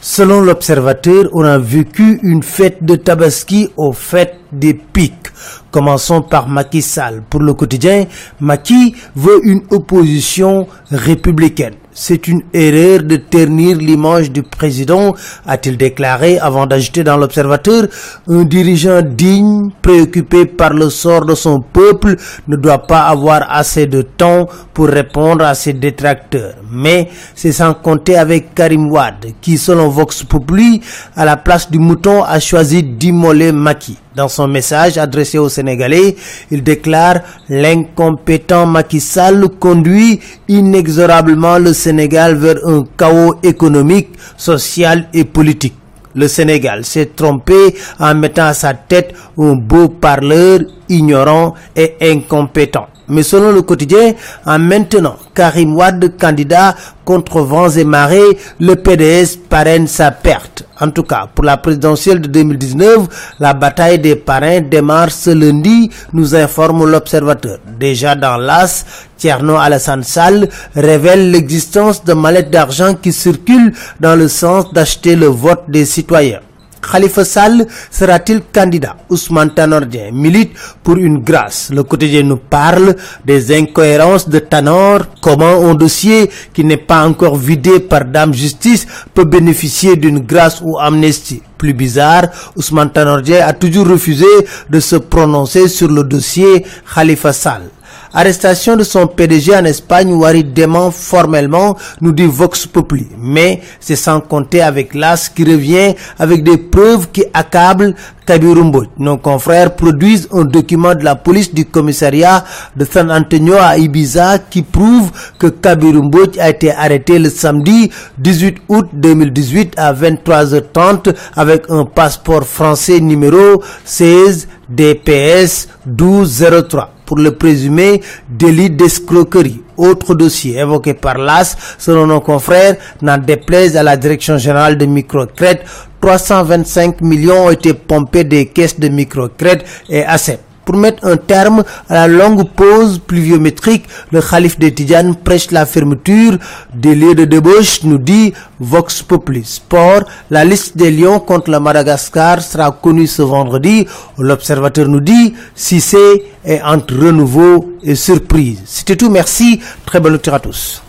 Selon l'observateur, on a vécu une fête de Tabaski aux fêtes des pics. Commençons par Macky Sall. Pour le quotidien, Macky veut une opposition républicaine. C'est une erreur de ternir l'image du président, a-t-il déclaré avant d'ajouter dans l'observateur, un dirigeant digne, préoccupé par le sort de son peuple, ne doit pas avoir assez de temps pour répondre à ses détracteurs. Mais c'est sans compter avec Karim Wad, qui selon Vox Populi, à la place du mouton, a choisi d'immoler son message adressé aux Sénégalais, il déclare l'incompétent Macky Sall conduit inexorablement le Sénégal vers un chaos économique, social et politique. Le Sénégal s'est trompé en mettant à sa tête un beau parleur ignorant et incompétent. Mais selon le quotidien, en maintenant Karim Wad candidat contre vents et marées, le PDS parraine sa perte. En tout cas, pour la présidentielle de 2019, la bataille des parrains démarre ce lundi, nous informe l'observateur. Déjà dans l'AS, Tierno Alassane Sall révèle l'existence de mallettes d'argent qui circulent dans le sens d'acheter le vote des citoyens. Khalifa Sall sera-t-il candidat? Ousmane Tanordien milite pour une grâce. Le quotidien nous parle des incohérences de Tanor. Comment un dossier qui n'est pas encore vidé par Dame Justice peut bénéficier d'une grâce ou amnistie? Plus bizarre, Ousmane Tanordien a toujours refusé de se prononcer sur le dossier Khalifa Sall. Arrestation de son PDG en Espagne, Wari dément formellement, nous dit Vox Populi. Mais c'est sans compter avec l'AS qui revient avec des preuves qui accablent Kabirumbo. Nos confrères produisent un document de la police du commissariat de San Antonio à Ibiza qui prouve que Kabirumbo a été arrêté le samedi 18 août 2018 à 23h30 avec un passeport français numéro 16 DPS 1203 pour le présumé délit d'escroquerie. Autre dossier évoqué par l'AS, selon nos confrères, n'en déplaise à la Direction Générale de Microcrète, 325 millions ont été pompés des caisses de microcrète et assets. Pour mettre un terme à la longue pause pluviométrique, le calife de Tidjane prêche la fermeture des lieux de débauche, nous dit Vox Populi. Sport, la liste des Lions contre le Madagascar sera connue ce vendredi. L'observateur nous dit si c'est entre renouveau et surprise. C'était tout, merci, très bonne lecture à tous.